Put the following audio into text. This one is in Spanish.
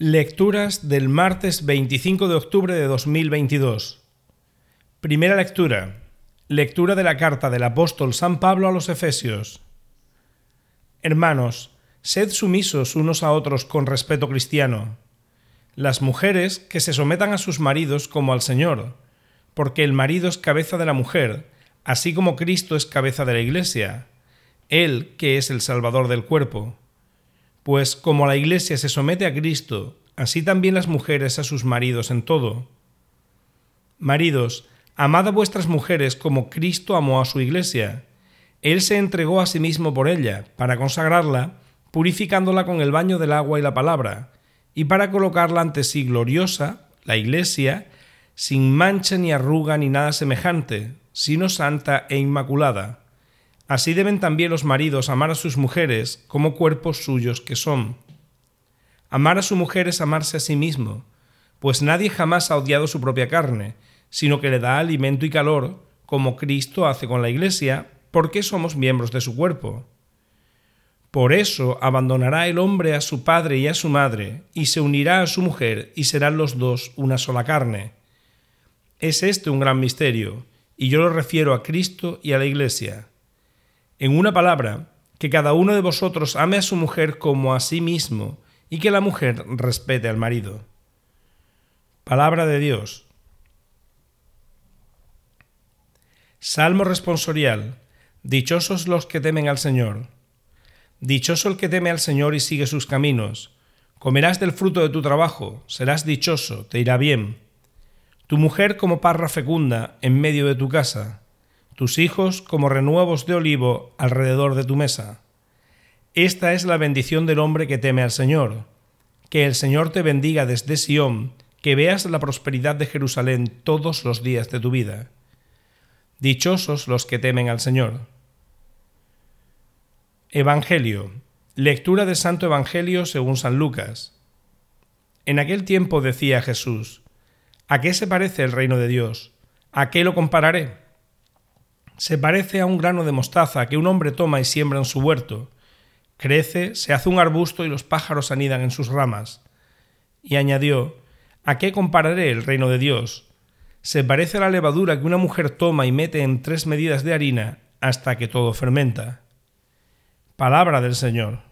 Lecturas del martes 25 de octubre de 2022. Primera lectura. Lectura de la carta del apóstol San Pablo a los Efesios. Hermanos, sed sumisos unos a otros con respeto cristiano. Las mujeres que se sometan a sus maridos como al Señor, porque el marido es cabeza de la mujer, así como Cristo es cabeza de la Iglesia, Él que es el Salvador del cuerpo pues como la Iglesia se somete a Cristo, así también las mujeres a sus maridos en todo. Maridos, amad a vuestras mujeres como Cristo amó a su Iglesia. Él se entregó a sí mismo por ella, para consagrarla, purificándola con el baño del agua y la palabra, y para colocarla ante sí gloriosa, la Iglesia, sin mancha ni arruga ni nada semejante, sino santa e inmaculada. Así deben también los maridos amar a sus mujeres como cuerpos suyos que son. Amar a su mujer es amarse a sí mismo, pues nadie jamás ha odiado su propia carne, sino que le da alimento y calor, como Cristo hace con la Iglesia, porque somos miembros de su cuerpo. Por eso abandonará el hombre a su padre y a su madre, y se unirá a su mujer, y serán los dos una sola carne. Es este un gran misterio, y yo lo refiero a Cristo y a la Iglesia. En una palabra, que cada uno de vosotros ame a su mujer como a sí mismo y que la mujer respete al marido. Palabra de Dios. Salmo responsorial. Dichosos los que temen al Señor. Dichoso el que teme al Señor y sigue sus caminos. Comerás del fruto de tu trabajo, serás dichoso, te irá bien. Tu mujer como parra fecunda en medio de tu casa tus hijos como renuevos de olivo alrededor de tu mesa. Esta es la bendición del hombre que teme al Señor. Que el Señor te bendiga desde Sión, que veas la prosperidad de Jerusalén todos los días de tu vida. Dichosos los que temen al Señor. Evangelio. Lectura de Santo Evangelio según San Lucas. En aquel tiempo decía Jesús, ¿A qué se parece el reino de Dios? ¿A qué lo compararé? Se parece a un grano de mostaza que un hombre toma y siembra en su huerto. Crece, se hace un arbusto y los pájaros anidan en sus ramas. Y añadió, ¿A qué compararé el reino de Dios? Se parece a la levadura que una mujer toma y mete en tres medidas de harina hasta que todo fermenta. Palabra del Señor.